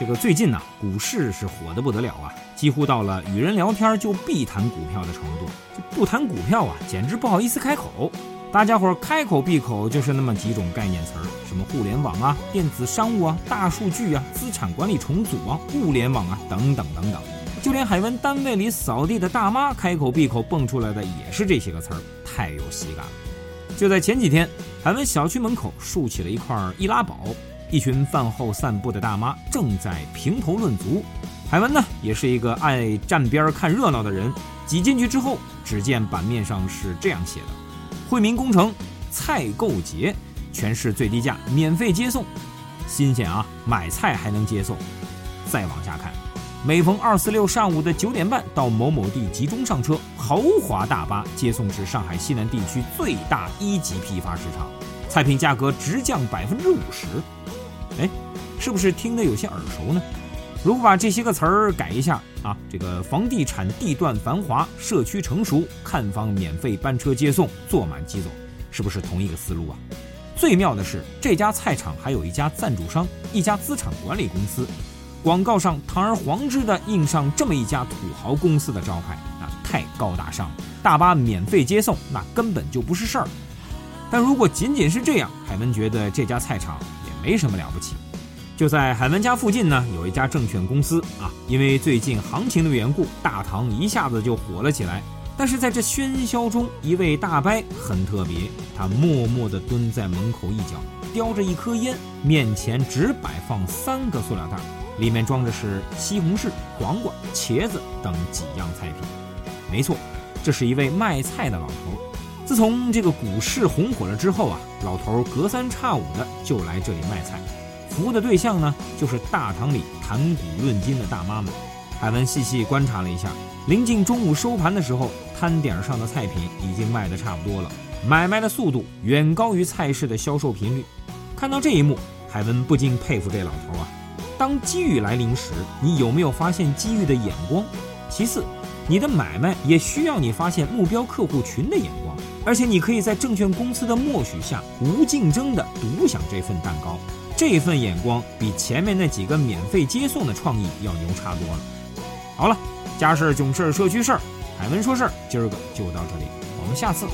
这个最近呢，股市是火得不得了啊，几乎到了与人聊天就必谈股票的程度。就不谈股票啊，简直不好意思开口。大家伙开口闭口就是那么几种概念词儿，什么互联网啊、电子商务啊、大数据啊、资产管理重组啊、物联网啊等等等等。就连海文单位里扫地的大妈开口闭口蹦出来的也是这些个词儿，太有喜感了。就在前几天，海文小区门口竖起了一块易拉宝。一群饭后散步的大妈正在评头论足，海文呢也是一个爱站边看热闹的人。挤进去之后，只见版面上是这样写的：“惠民工程菜购节，全市最低价免费接送，新鲜啊！买菜还能接送。”再往下看，每逢二四六上午的九点半到某某地集中上车，豪华大巴接送至上海西南地区最大一级批发市场，菜品价格直降百分之五十。哎，是不是听得有些耳熟呢？如果把这些个词儿改一下啊，这个房地产地段繁华，社区成熟，看房免费班车接送，坐满即走，是不是同一个思路啊？最妙的是，这家菜场还有一家赞助商，一家资产管理公司，广告上堂而皇之的印上这么一家土豪公司的招牌啊，太高大上了，大巴免费接送，那根本就不是事儿。但如果仅仅是这样，海文觉得这家菜场。没什么了不起，就在海文家附近呢，有一家证券公司啊。因为最近行情的缘故，大堂一下子就火了起来。但是在这喧嚣中，一位大伯很特别，他默默地蹲在门口一角，叼着一颗烟，面前只摆放三个塑料袋，里面装着是西红柿、黄瓜、茄子等几样菜品。没错，这是一位卖菜的老头。自从这个股市红火了之后啊，老头隔三差五的就来这里卖菜，服务的对象呢就是大堂里谈股论金的大妈们。海文细细观察了一下，临近中午收盘的时候，摊点上的菜品已经卖得差不多了，买卖的速度远高于菜市的销售频率。看到这一幕，海文不禁佩服这老头啊！当机遇来临时，你有没有发现机遇的眼光？其次，你的买卖也需要你发现目标客户群的眼光。而且你可以在证券公司的默许下，无竞争的独享这份蛋糕，这份眼光比前面那几个免费接送的创意要牛叉多了。好了，家事儿、囧事儿、社区事儿，海文说事儿，今儿个就到这里，我们下次。